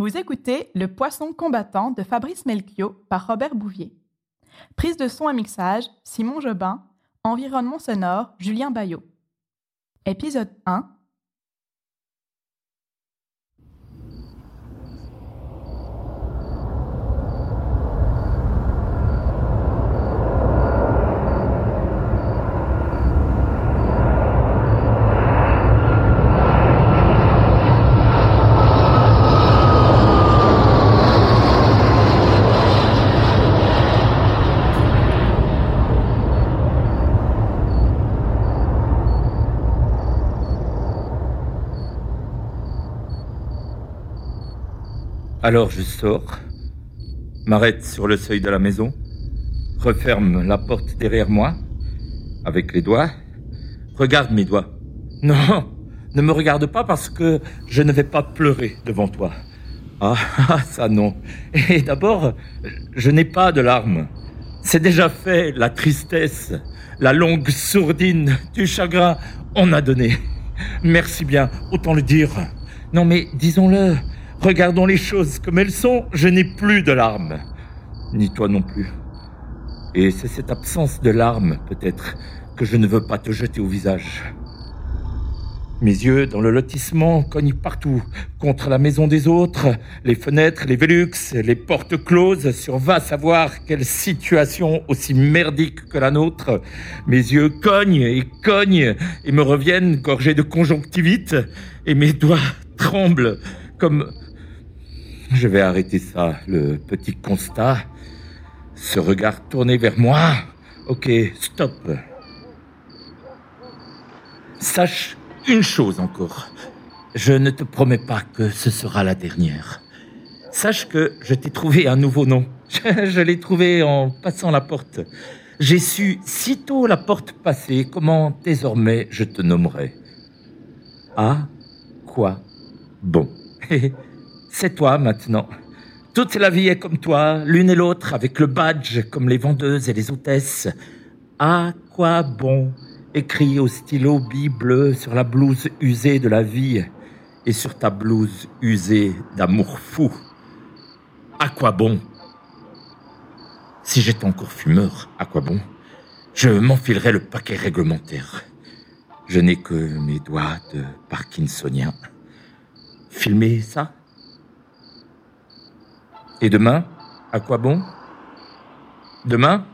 Vous écoutez Le Poisson combattant de Fabrice Melchior par Robert Bouvier. Prise de son et mixage, Simon Jobin. Environnement sonore, Julien Bayot. Épisode 1 Alors je sors, m'arrête sur le seuil de la maison, referme la porte derrière moi, avec les doigts, regarde mes doigts. Non, ne me regarde pas parce que je ne vais pas pleurer devant toi. Ah, ah ça non. Et d'abord, je n'ai pas de larmes. C'est déjà fait, la tristesse, la longue sourdine du chagrin, on a donné. Merci bien, autant le dire. Non mais disons-le, Regardons les choses comme elles sont, je n'ai plus de larmes. Ni toi non plus. Et c'est cette absence de larmes, peut-être, que je ne veux pas te jeter au visage. Mes yeux, dans le lotissement, cognent partout, contre la maison des autres, les fenêtres, les Velux, les portes closes, sur va savoir quelle situation aussi merdique que la nôtre. Mes yeux cognent et cognent et me reviennent gorgés de conjonctivite, et mes doigts tremblent comme je vais arrêter ça, le petit constat. Ce regard tourné vers moi. Ok, stop. Sache une chose encore. Je ne te promets pas que ce sera la dernière. Sache que je t'ai trouvé un nouveau nom. Je, l'ai trouvé en passant la porte. J'ai su, sitôt la porte passée, comment désormais je te nommerai. Ah, quoi? Bon. C'est toi maintenant. Toute la vie est comme toi, l'une et l'autre, avec le badge comme les vendeuses et les hôtesses. À quoi bon écrit au stylo Bible sur la blouse usée de la vie et sur ta blouse usée d'amour fou? À quoi bon? Si j'étais encore fumeur, à quoi bon? Je m'enfilerais le paquet réglementaire. Je n'ai que mes doigts de parkinsonien. Filmer ça et demain, à quoi bon? Demain?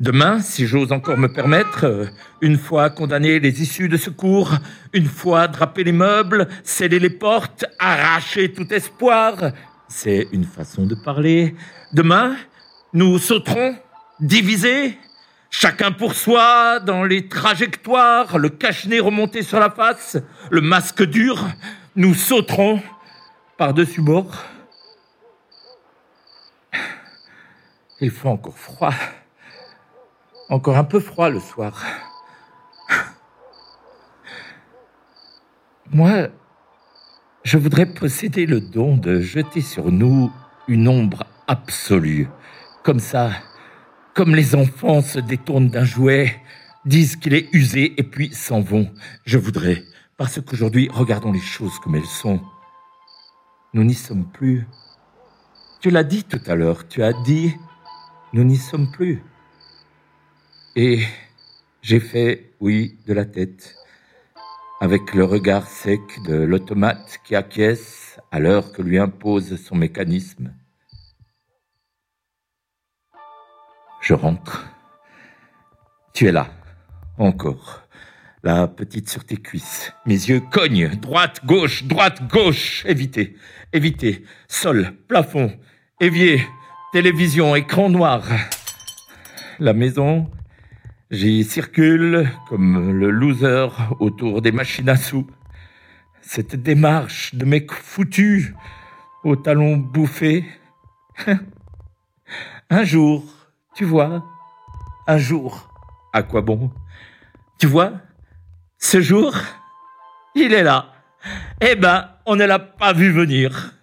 Demain, si j'ose encore me permettre, euh, une fois condamné les issues de secours, une fois drapé les meubles, sceller les portes, arracher tout espoir, c'est une façon de parler. Demain, nous sauterons, divisés, chacun pour soi, dans les trajectoires, le cache-nez remonté sur la face, le masque dur, nous sauterons par-dessus bord. Il fait encore froid. Encore un peu froid le soir. Moi, je voudrais posséder le don de jeter sur nous une ombre absolue. Comme ça, comme les enfants se détournent d'un jouet, disent qu'il est usé et puis s'en vont. Je voudrais, parce qu'aujourd'hui, regardons les choses comme elles sont. Nous n'y sommes plus. Tu l'as dit tout à l'heure, tu as dit nous n'y sommes plus. Et j'ai fait oui de la tête, avec le regard sec de l'automate qui acquiesce à l'heure que lui impose son mécanisme. Je rentre. Tu es là, encore. La petite sur tes cuisses. Mes yeux cognent. Droite, gauche, droite, gauche. Évitez, évitez. Sol, plafond, évier, Télévision, écran noir. La maison, j'y circule comme le loser autour des machines à sous. Cette démarche de mec foutu aux talons bouffés. un jour, tu vois, un jour, à quoi bon? Tu vois, ce jour, il est là. Eh ben, on ne l'a pas vu venir.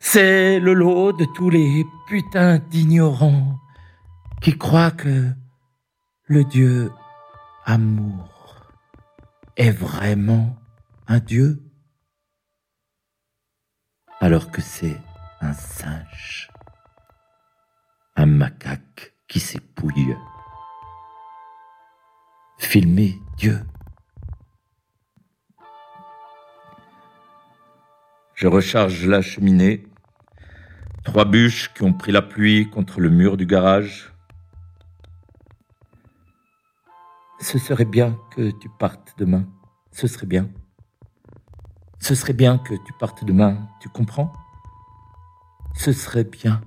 C'est le lot de tous les putains d'ignorants qui croient que le Dieu amour est vraiment un Dieu. alors que c'est un singe, un macaque qui s'épouille. Filmer Dieu. Je recharge la cheminée. Trois bûches qui ont pris la pluie contre le mur du garage. Ce serait bien que tu partes demain. Ce serait bien. Ce serait bien que tu partes demain, tu comprends? Ce serait bien.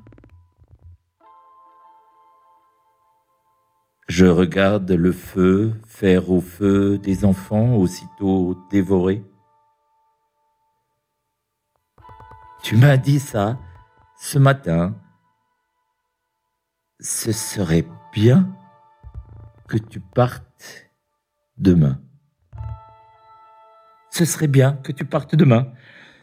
Je regarde le feu faire au feu des enfants aussitôt dévorés. Tu m'as dit ça ce matin. Ce serait bien que tu partes demain. Ce serait bien que tu partes demain.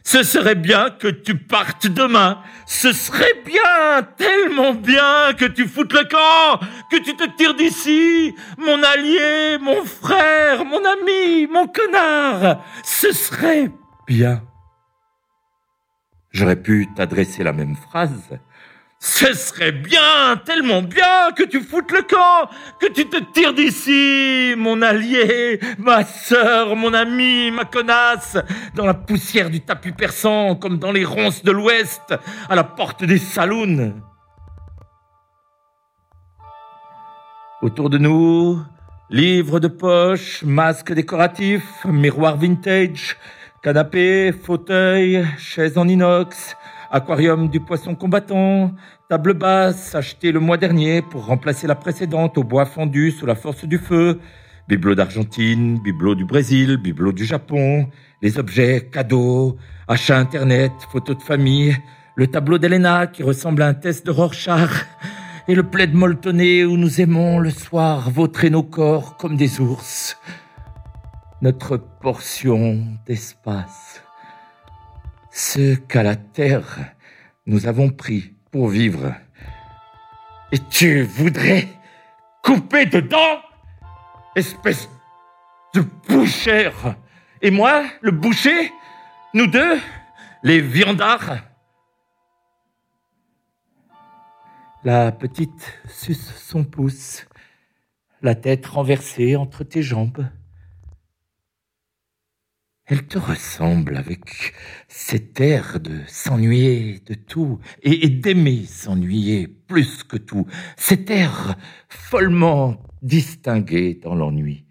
Ce serait bien que tu partes demain. Ce serait bien, tellement bien que tu foutes le camp, que tu te tires d'ici, mon allié, mon frère, mon ami, mon connard. Ce serait bien. J'aurais pu t'adresser la même phrase. Ce serait bien, tellement bien que tu foutes le camp, que tu te tires d'ici, mon allié, ma sœur, mon ami, ma connasse, dans la poussière du tapis persan, comme dans les ronces de l'Ouest, à la porte des saloons. Autour de nous, livres de poche, masques décoratifs, miroirs vintage, Canapé, fauteuil, chaise en inox, aquarium du poisson combattant, table basse achetée le mois dernier pour remplacer la précédente au bois fondu sous la force du feu, bibelot d'Argentine, bibelot du Brésil, bibelot du Japon, les objets, cadeaux, achats internet, photos de famille, le tableau d'Elena qui ressemble à un test de Rorschach, et le plaid molletonné où nous aimons le soir vautrer nos corps comme des ours notre portion d'espace, ce qu'à la terre nous avons pris pour vivre. Et tu voudrais couper dedans, espèce de bouchère? Et moi, le boucher, nous deux, les viandards? La petite suce son pouce, la tête renversée entre tes jambes. Elle te ressemble avec cet air de s'ennuyer de tout et, d'aimer s'ennuyer plus que tout, cet air follement distingué dans l'ennui,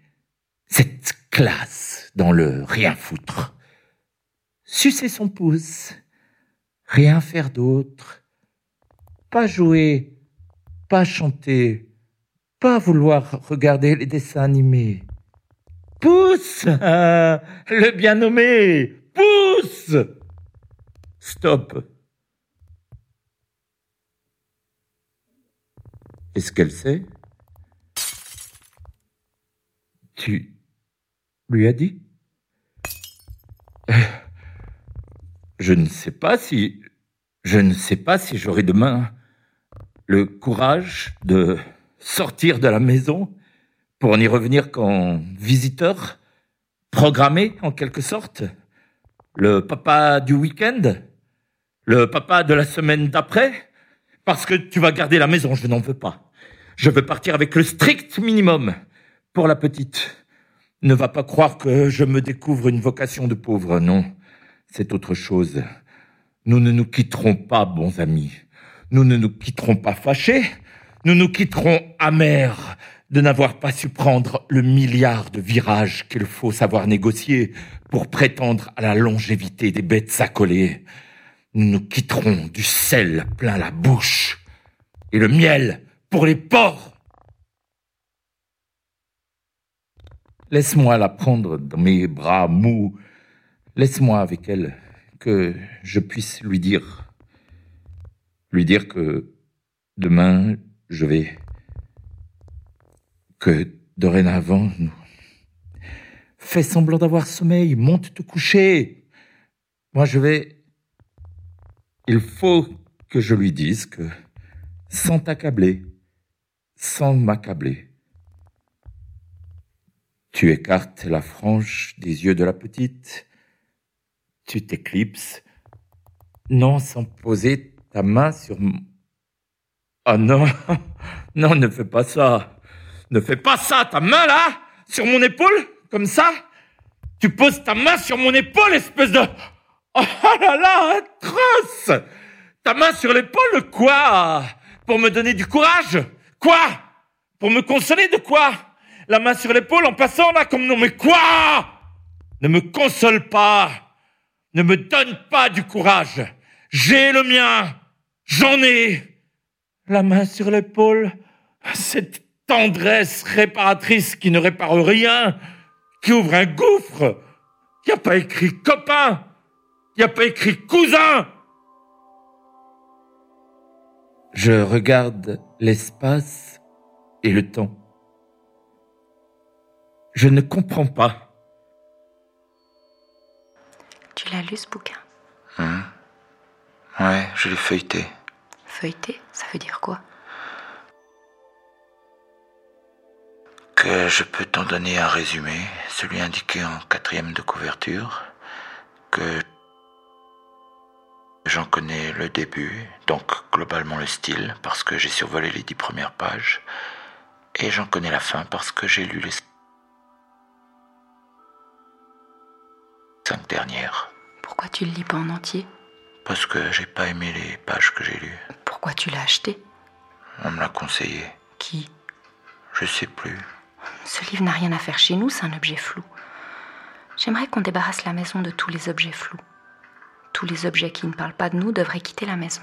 cette classe dans le rien foutre. Sucer son pouce, rien faire d'autre, pas jouer, pas chanter, pas vouloir regarder les dessins animés, Pousse Le bien nommé Pousse. Stop. Est-ce qu'elle sait? Tu lui as dit? Je ne sais pas si... Je ne sais pas si j'aurai demain le courage de sortir de la maison pour n'y revenir qu'en visiteur, programmé en quelque sorte, le papa du week-end, le papa de la semaine d'après, parce que tu vas garder la maison, je n'en veux pas. Je veux partir avec le strict minimum pour la petite. Ne va pas croire que je me découvre une vocation de pauvre, non. C'est autre chose. Nous ne nous quitterons pas, bons amis. Nous ne nous quitterons pas fâchés. Nous nous quitterons amers de n'avoir pas su prendre le milliard de virages qu'il faut savoir négocier pour prétendre à la longévité des bêtes accolées. Nous nous quitterons du sel plein la bouche et le miel pour les porcs. Laisse-moi la prendre dans mes bras mous. Laisse-moi avec elle que je puisse lui dire, lui dire que demain je vais que dorénavant, nous... Fais semblant d'avoir sommeil, monte te coucher. Moi, je vais... Il faut que je lui dise que, sans t'accabler, sans m'accabler, tu écartes la frange des yeux de la petite, tu t'éclipses, Non, sans poser ta main sur. Oh non, non, ne fais pas ça. Ne fais pas ça, ta main là, sur mon épaule, comme ça. Tu poses ta main sur mon épaule, espèce de... Oh là là, atroce Ta main sur l'épaule, quoi? Pour me donner du courage? Quoi? Pour me consoler de quoi? La main sur l'épaule en passant là comme non, mais quoi? Ne me console pas. Ne me donne pas du courage. J'ai le mien. J'en ai. La main sur l'épaule, cette tendresse réparatrice qui ne répare rien, qui ouvre un gouffre, qui a pas écrit copain, qui a pas écrit cousin. Je regarde l'espace et le temps. Je ne comprends pas. Tu l'as lu ce bouquin? Hum. Ouais, je l'ai feuilleté. Feuilleté, ça veut dire quoi? Je peux t'en donner un résumé, celui indiqué en quatrième de couverture, que j'en connais le début, donc globalement le style, parce que j'ai survolé les dix premières pages, et j'en connais la fin parce que j'ai lu les cinq dernières, Pourquoi tu le lis pas en entier? Parce que j'ai pas aimé les pages que j'ai lues. Pourquoi tu l'as acheté? On me l'a conseillé. Qui? Je sais plus. Ce livre n'a rien à faire chez nous, c'est un objet flou. J'aimerais qu'on débarrasse la maison de tous les objets flous. Tous les objets qui ne parlent pas de nous devraient quitter la maison.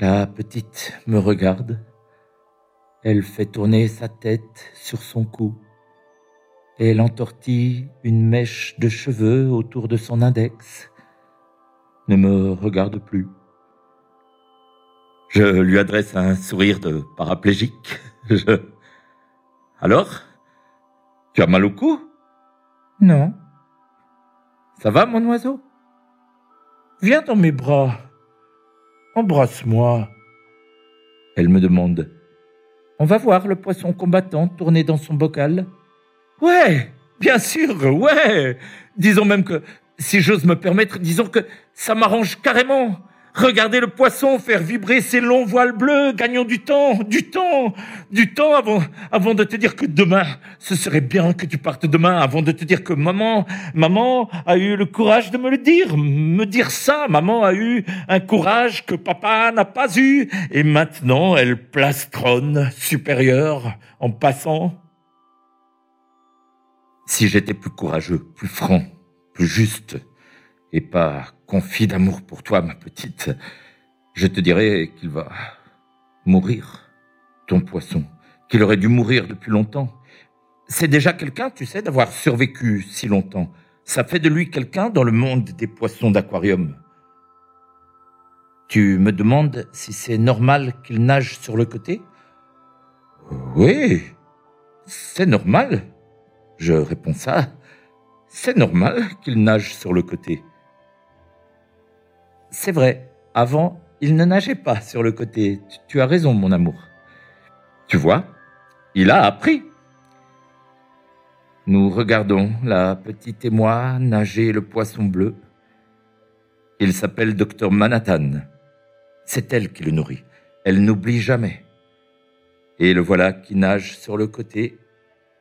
La petite me regarde. Elle fait tourner sa tête sur son cou. Elle entortille une mèche de cheveux autour de son index. Ne me regarde plus. Je lui adresse un sourire de paraplégique. Je... Alors Tu as mal au cou? Non. Ça va, mon oiseau? Viens dans mes bras. Embrasse-moi. Elle me demande. On va voir le poisson combattant tourner dans son bocal Ouais, bien sûr, ouais. Disons même que, si j'ose me permettre, disons que ça m'arrange carrément. Regardez le poisson faire vibrer ses longs voiles bleus, gagnons du temps, du temps, du temps avant, avant de te dire que demain, ce serait bien que tu partes demain, avant de te dire que maman, maman a eu le courage de me le dire, me dire ça, maman a eu un courage que papa n'a pas eu, et maintenant elle plastronne supérieure en passant. Si j'étais plus courageux, plus franc, plus juste, et pas confit d'amour pour toi, ma petite, je te dirais qu'il va mourir, ton poisson, qu'il aurait dû mourir depuis longtemps. C'est déjà quelqu'un, tu sais, d'avoir survécu si longtemps. Ça fait de lui quelqu'un dans le monde des poissons d'aquarium. Tu me demandes si c'est normal qu'il nage sur le côté? Oui, c'est normal. Je réponds ça. C'est normal qu'il nage sur le côté. C'est vrai, avant, il ne nageait pas sur le côté. Tu, as raison, mon amour. Tu vois, il a appris. Nous regardons la petite et moi nager le poisson bleu. Il s'appelle docteur Manhattan. C'est elle qui le nourrit. Elle n'oublie jamais. Et le voilà qui nage sur le côté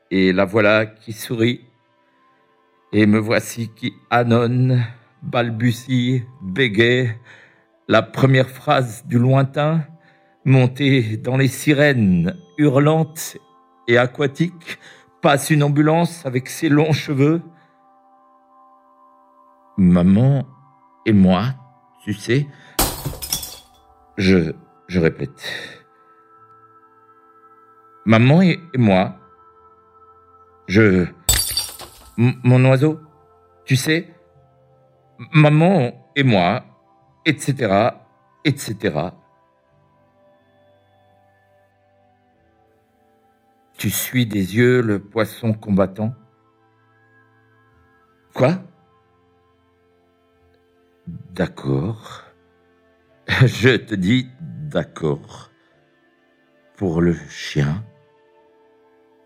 et la voilà qui sourit, et me voici qui annonce, balbutie, bégaye, la première phrase du lointain, montée dans les sirènes hurlantes et aquatiques, passe une ambulance avec ses longs cheveux. Maman et moi, tu sais, je, je répète. Maman et, moi, je... Mon oiseau, tu sais, maman et moi, etc., etc. Tu suis des yeux le poisson combattant Quoi? D'accord. Je te dis d'accord. Pour le chien?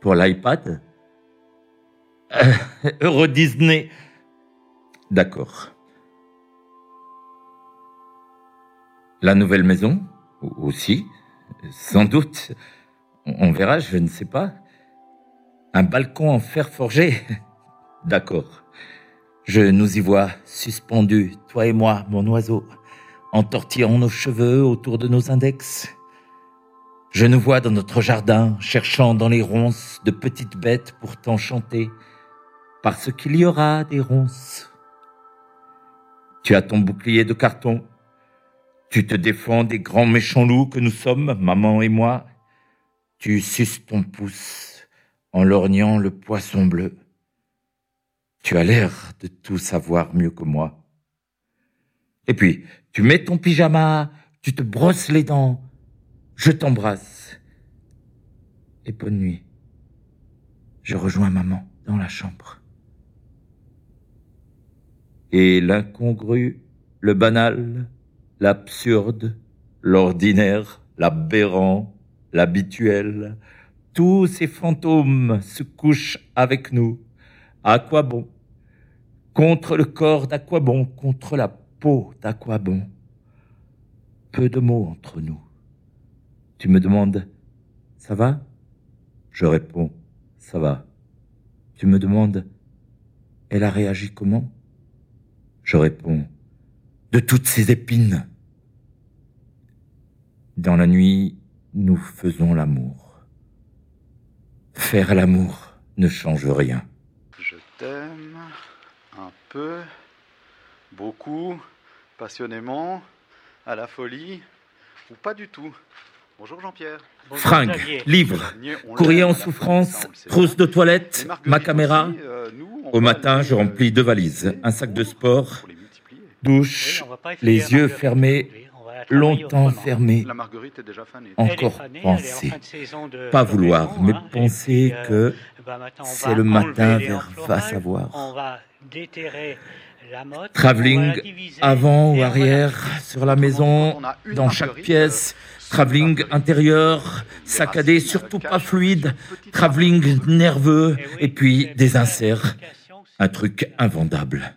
Pour l'iPad? Euro Disney D'accord. La nouvelle maison Aussi Sans doute. On verra, je ne sais pas. Un balcon en fer forgé D'accord. Je nous y vois, suspendus, toi et moi, mon oiseau, entortillant nos cheveux autour de nos index. Je nous vois dans notre jardin, cherchant dans les ronces de petites bêtes pour t'enchanter, parce qu'il y aura des ronces. Tu as ton bouclier de carton. Tu te défends des grands méchants loups que nous sommes, maman et moi. Tu suces ton pouce en lorgnant le poisson bleu. Tu as l'air de tout savoir mieux que moi. Et puis, tu mets ton pyjama, tu te brosses les dents, je t'embrasse. Et bonne nuit. Je rejoins maman dans la chambre. Et l'incongru, le banal, l'absurde, l'ordinaire, l'aberrant, l'habituel, tous ces fantômes se couchent avec nous. À quoi bon? Contre le corps d'à quoi bon? Contre la peau d'à quoi bon? Peu de mots entre nous. Tu me demandes Ça va? Je réponds Ça va. Tu me demandes Elle a réagi comment? Je réponds De toutes ces épines. Dans la nuit, nous faisons l'amour. Faire l'amour ne change rien. Je t'aime un peu, beaucoup, passionnément, à la folie, ou pas du tout. Bonjour Jean-Pierre. Fringues, livres, courrier en souffrance, trousse de toilette, ma caméra. euh, Au matin, je remplis deux valises, un sac de sport, douche, les yeux fermés, longtemps fermés, encore penser. Pas vouloir, mais penser que c'est le matin vers va savoir. Travelling avant ou arrière sur la maison, dans chaque pièce, travelling intérieur, saccadé, surtout pas fluide, travelling nerveux, et puis des inserts, un truc invendable.